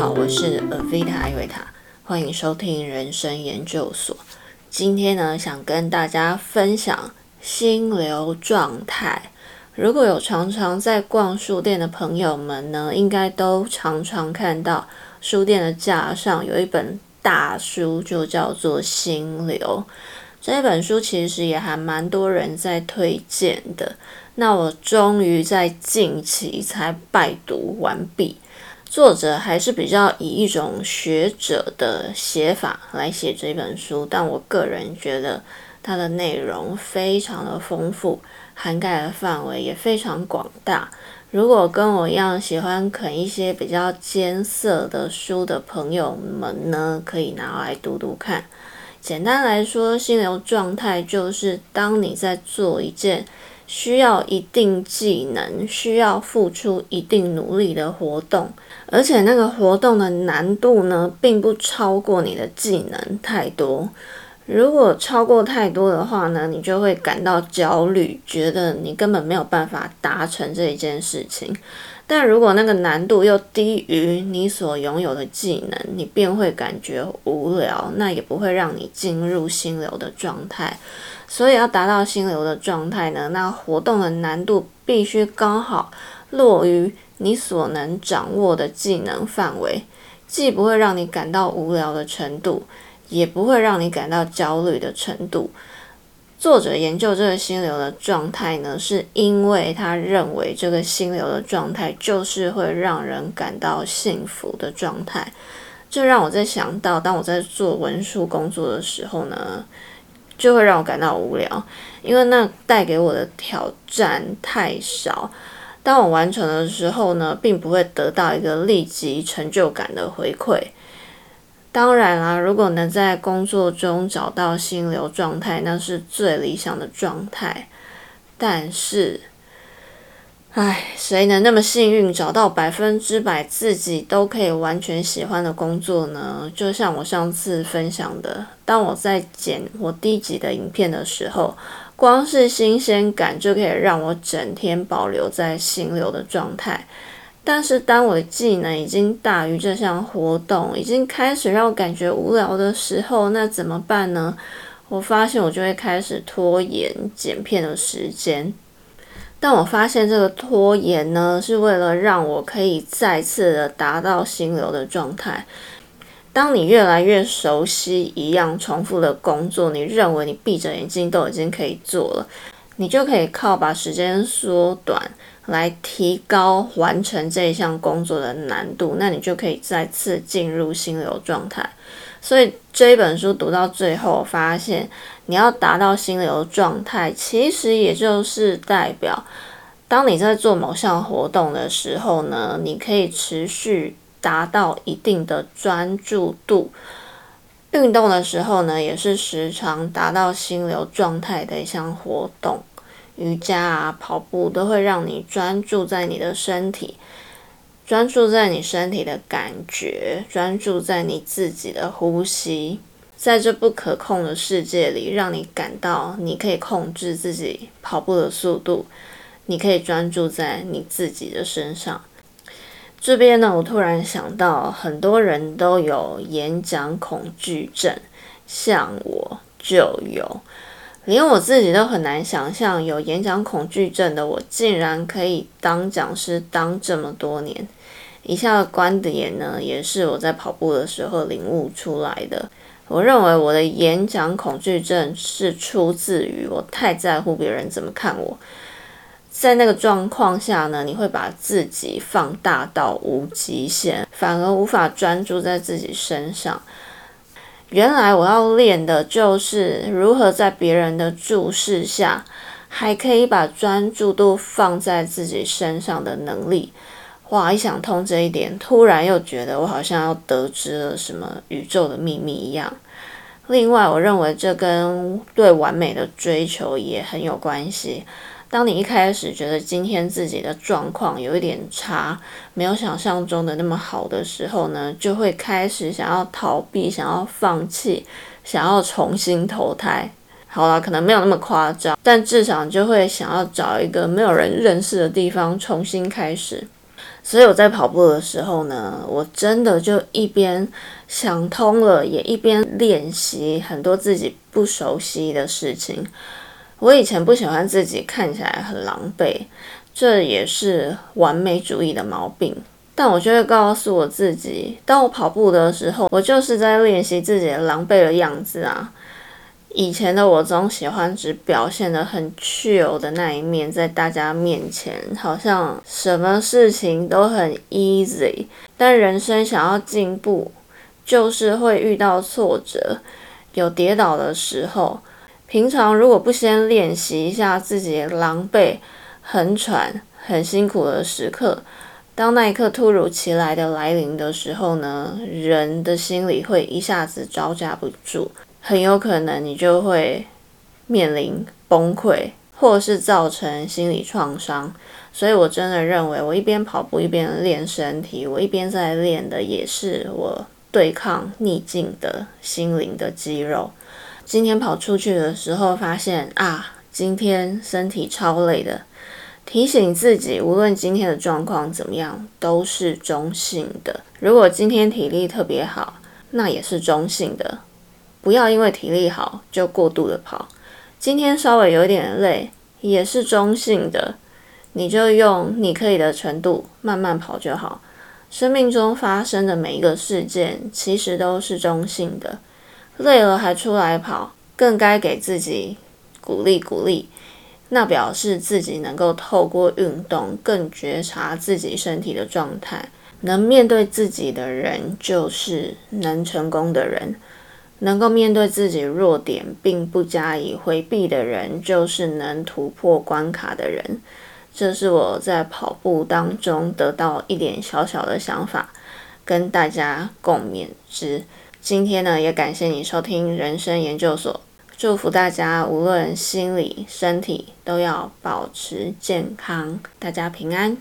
好，我是 Avita 艾瑞塔，欢迎收听人生研究所。今天呢，想跟大家分享心流状态。如果有常常在逛书店的朋友们呢，应该都常常看到书店的架上有一本大书，就叫做《心流》。这本书其实也还蛮多人在推荐的。那我终于在近期才拜读完毕。作者还是比较以一种学者的写法来写这本书，但我个人觉得它的内容非常的丰富，涵盖的范围也非常广大。如果跟我一样喜欢啃一些比较艰涩的书的朋友们呢，可以拿来读读看。简单来说，心流状态就是当你在做一件需要一定技能、需要付出一定努力的活动。而且那个活动的难度呢，并不超过你的技能太多。如果超过太多的话呢，你就会感到焦虑，觉得你根本没有办法达成这一件事情。但如果那个难度又低于你所拥有的技能，你便会感觉无聊，那也不会让你进入心流的状态。所以要达到心流的状态呢，那活动的难度必须刚好落于。你所能掌握的技能范围，既不会让你感到无聊的程度，也不会让你感到焦虑的程度。作者研究这个心流的状态呢，是因为他认为这个心流的状态就是会让人感到幸福的状态。这让我在想到，当我在做文书工作的时候呢，就会让我感到无聊，因为那带给我的挑战太少。当我完成的时候呢，并不会得到一个立即成就感的回馈。当然啦，如果能在工作中找到心流状态，那是最理想的状态。但是，唉，谁能那么幸运找到百分之百自己都可以完全喜欢的工作呢？就像我上次分享的，当我在剪我第一集的影片的时候。光是新鲜感就可以让我整天保留在心流的状态，但是当我的技能已经大于这项活动，已经开始让我感觉无聊的时候，那怎么办呢？我发现我就会开始拖延剪片的时间，但我发现这个拖延呢，是为了让我可以再次的达到心流的状态。当你越来越熟悉一样重复的工作，你认为你闭着眼睛都已经可以做了，你就可以靠把时间缩短来提高完成这一项工作的难度，那你就可以再次进入心流状态。所以这一本书读到最后，发现你要达到心流状态，其实也就是代表，当你在做某项活动的时候呢，你可以持续。达到一定的专注度，运动的时候呢，也是时常达到心流状态的一项活动。瑜伽啊、跑步都会让你专注在你的身体，专注在你身体的感觉，专注在你自己的呼吸，在这不可控的世界里，让你感到你可以控制自己跑步的速度，你可以专注在你自己的身上。这边呢，我突然想到，很多人都有演讲恐惧症，像我就有，连我自己都很难想象，有演讲恐惧症的我竟然可以当讲师当这么多年。以下的观点呢，也是我在跑步的时候领悟出来的。我认为我的演讲恐惧症是出自于我太在乎别人怎么看我。在那个状况下呢，你会把自己放大到无极限，反而无法专注在自己身上。原来我要练的就是如何在别人的注视下，还可以把专注度放在自己身上的能力。哇！一想通这一点，突然又觉得我好像要得知了什么宇宙的秘密一样。另外，我认为这跟对完美的追求也很有关系。当你一开始觉得今天自己的状况有一点差，没有想象中的那么好的时候呢，就会开始想要逃避，想要放弃，想要重新投胎。好了，可能没有那么夸张，但至少就会想要找一个没有人认识的地方重新开始。所以我在跑步的时候呢，我真的就一边想通了，也一边练习很多自己不熟悉的事情。我以前不喜欢自己看起来很狼狈，这也是完美主义的毛病。但我就会告诉我自己，当我跑步的时候，我就是在练习自己的狼狈的样子啊。以前的我总喜欢只表现的很 chill 的那一面，在大家面前，好像什么事情都很 easy。但人生想要进步，就是会遇到挫折，有跌倒的时候。平常如果不先练习一下自己狼狈、很喘、很辛苦的时刻，当那一刻突如其来的来临的时候呢，人的心里会一下子招架不住。很有可能你就会面临崩溃，或是造成心理创伤。所以我真的认为，我一边跑步一边练身体，我一边在练的也是我对抗逆境的心灵的肌肉。今天跑出去的时候，发现啊，今天身体超累的，提醒自己，无论今天的状况怎么样，都是中性的。如果今天体力特别好，那也是中性的。不要因为体力好就过度的跑，今天稍微有点累也是中性的，你就用你可以的程度慢慢跑就好。生命中发生的每一个事件其实都是中性的，累了还出来跑，更该给自己鼓励鼓励，那表示自己能够透过运动更觉察自己身体的状态，能面对自己的人就是能成功的人。能够面对自己弱点并不加以回避的人，就是能突破关卡的人。这是我在跑步当中得到一点小小的想法，跟大家共勉之。今天呢，也感谢你收听人生研究所，祝福大家无论心理、身体都要保持健康，大家平安。